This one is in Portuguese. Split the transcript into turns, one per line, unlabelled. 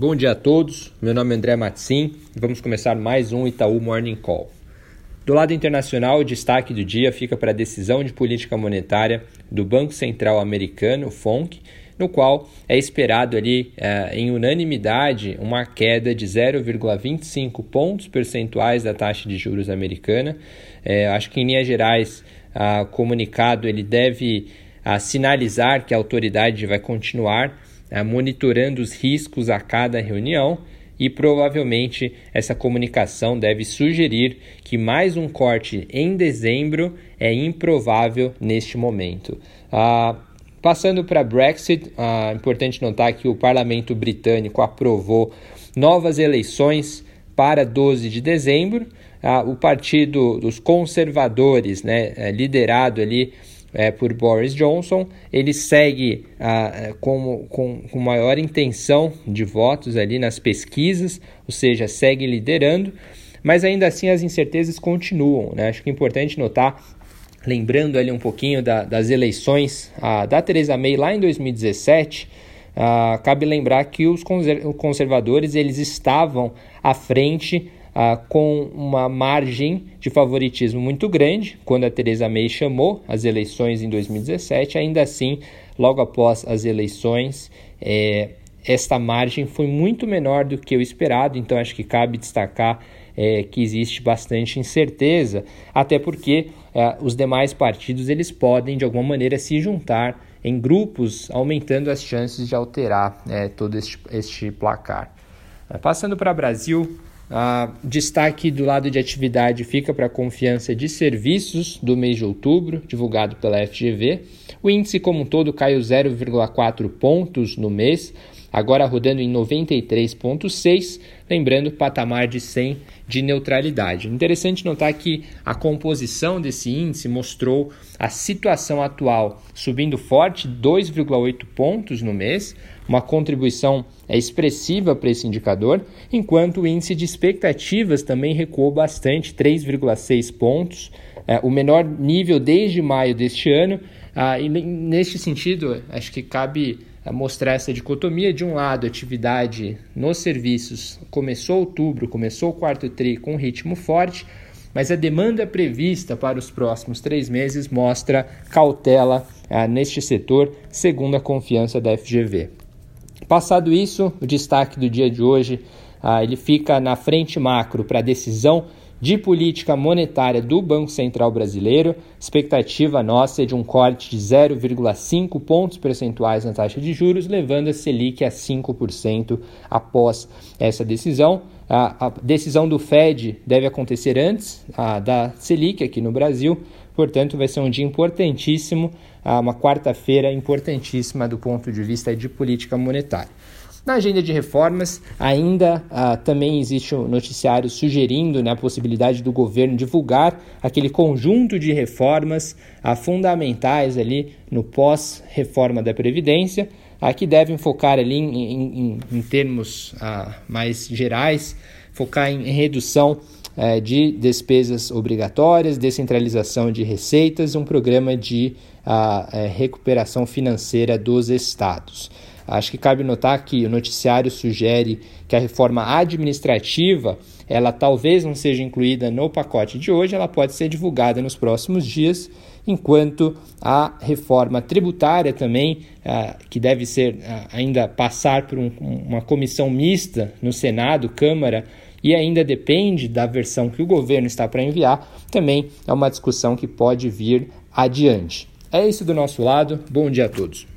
Bom dia a todos, meu nome é André Matsim e vamos começar mais um Itaú Morning Call. Do lado internacional, o destaque do dia fica para a decisão de política monetária do Banco Central Americano, FONC, no qual é esperado ali eh, em unanimidade uma queda de 0,25 pontos percentuais da taxa de juros americana. Eh, acho que em linhas gerais, o comunicado ele deve ah, sinalizar que a autoridade vai continuar né, monitorando os riscos a cada reunião e provavelmente essa comunicação deve sugerir que mais um corte em dezembro é improvável neste momento. Ah, passando para Brexit, ah, importante notar que o parlamento britânico aprovou novas eleições para 12 de dezembro. Ah, o partido dos conservadores, né, é liderado ali é, por Boris Johnson. Ele segue ah, com, com, com maior intenção de votos ali nas pesquisas, ou seja, segue liderando, mas ainda assim as incertezas continuam. Né? Acho que é importante notar, lembrando ali um pouquinho da, das eleições ah, da Theresa May lá em 2017. Ah, cabe lembrar que os conservadores eles estavam à frente ah, com uma margem de favoritismo muito grande quando a Theresa May chamou as eleições em 2017. Ainda assim, logo após as eleições, é, esta margem foi muito menor do que o esperado, então acho que cabe destacar é, que existe bastante incerteza, até porque é, os demais partidos eles podem de alguma maneira se juntar em grupos, aumentando as chances de alterar é, todo este, este placar. Passando para Brasil, Uh, destaque do lado de atividade fica para a confiança de serviços do mês de outubro, divulgado pela FGV. O índice como um todo caiu 0,4 pontos no mês, agora rodando em 93,6, lembrando patamar de 100 de neutralidade. Interessante notar que a composição desse índice mostrou a situação atual subindo forte 2,8 pontos no mês, uma contribuição expressiva para esse indicador, enquanto o índice de expectativas também recuou bastante, 3,6 pontos, é, o menor nível desde maio deste ano. Ah, e neste sentido, acho que cabe é, mostrar essa dicotomia. De um lado, atividade nos serviços começou outubro, começou o quarto TRI com ritmo forte, mas a demanda prevista para os próximos três meses mostra cautela ah, neste setor, segundo a confiança da FGV. Passado isso, o destaque do dia de hoje ah, ele fica na frente macro para a decisão de política monetária do Banco Central Brasileiro. Expectativa nossa é de um corte de 0,5 pontos percentuais na taxa de juros, levando a Selic a 5% após essa decisão. A, a, decisão do Fed deve acontecer antes a, da Selic aqui no Brasil, portanto, vai ser um dia importantíssimo, uma quarta-feira importantíssima do ponto de vista de política monetária. Na agenda de reformas, ainda ah, também existe um noticiário sugerindo né, a possibilidade do governo divulgar aquele conjunto de reformas ah, fundamentais ali no pós-reforma da Previdência, ah, que devem focar ali em, em, em termos ah, mais gerais, focar em redução eh, de despesas obrigatórias, descentralização de receitas, um programa de ah, eh, recuperação financeira dos estados. Acho que cabe notar que o noticiário sugere que a reforma administrativa ela talvez não seja incluída no pacote de hoje, ela pode ser divulgada nos próximos dias, enquanto a reforma tributária também, ah, que deve ser ah, ainda passar por um, uma comissão mista no Senado, Câmara, e ainda depende da versão que o governo está para enviar, também é uma discussão que pode vir adiante. É isso do nosso lado, bom dia a todos.